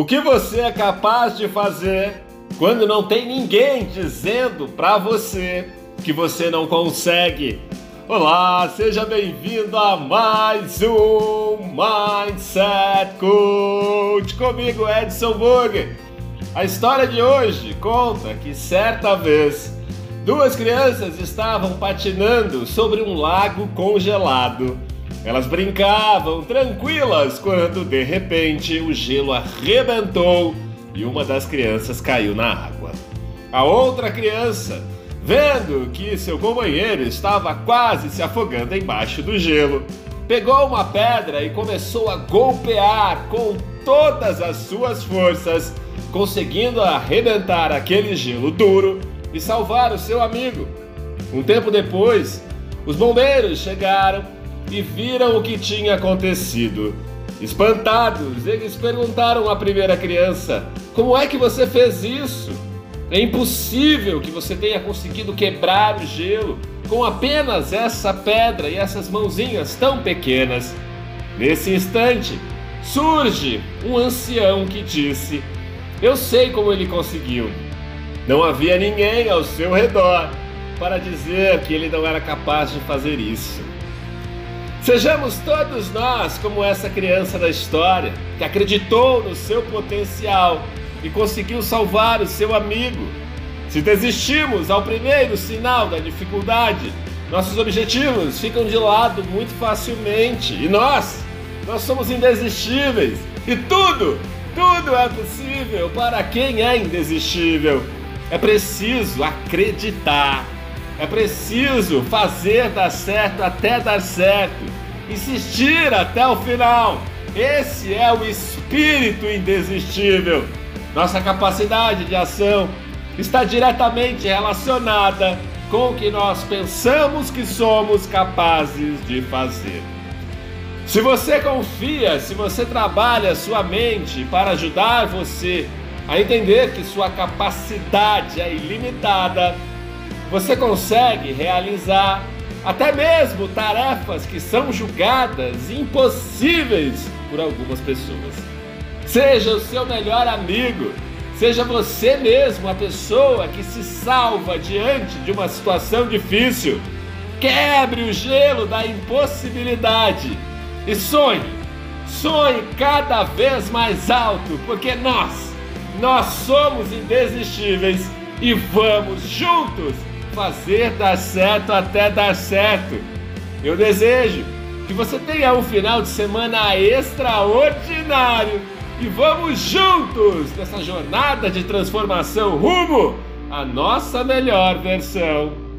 O que você é capaz de fazer quando não tem ninguém dizendo para você que você não consegue? Olá, seja bem-vindo a mais um Mindset Coach comigo, Edson Burger. A história de hoje conta que certa vez duas crianças estavam patinando sobre um lago congelado. Elas brincavam tranquilas quando de repente o gelo arrebentou e uma das crianças caiu na água. A outra criança, vendo que seu companheiro estava quase se afogando embaixo do gelo, pegou uma pedra e começou a golpear com todas as suas forças, conseguindo arrebentar aquele gelo duro e salvar o seu amigo. Um tempo depois, os bombeiros chegaram e viram o que tinha acontecido. Espantados, eles perguntaram à primeira criança: Como é que você fez isso? É impossível que você tenha conseguido quebrar o gelo com apenas essa pedra e essas mãozinhas tão pequenas. Nesse instante, surge um ancião que disse: Eu sei como ele conseguiu. Não havia ninguém ao seu redor para dizer que ele não era capaz de fazer isso. Sejamos todos nós como essa criança da história que acreditou no seu potencial e conseguiu salvar o seu amigo. Se desistimos ao primeiro sinal da dificuldade, nossos objetivos ficam de lado muito facilmente. E nós, nós somos indesistíveis. E tudo, tudo é possível para quem é indesistível. É preciso acreditar é preciso fazer dar certo até dar certo, insistir até o final. Esse é o espírito indesistível. Nossa capacidade de ação está diretamente relacionada com o que nós pensamos que somos capazes de fazer. Se você confia, se você trabalha sua mente para ajudar você a entender que sua capacidade é ilimitada, você consegue realizar até mesmo tarefas que são julgadas impossíveis por algumas pessoas. Seja o seu melhor amigo, seja você mesmo a pessoa que se salva diante de uma situação difícil. Quebre o gelo da impossibilidade e sonhe, sonhe cada vez mais alto, porque nós, nós somos indesistíveis e vamos juntos fazer dar certo até dar certo. Eu desejo que você tenha um final de semana extraordinário e vamos juntos nessa jornada de transformação rumo à nossa melhor versão.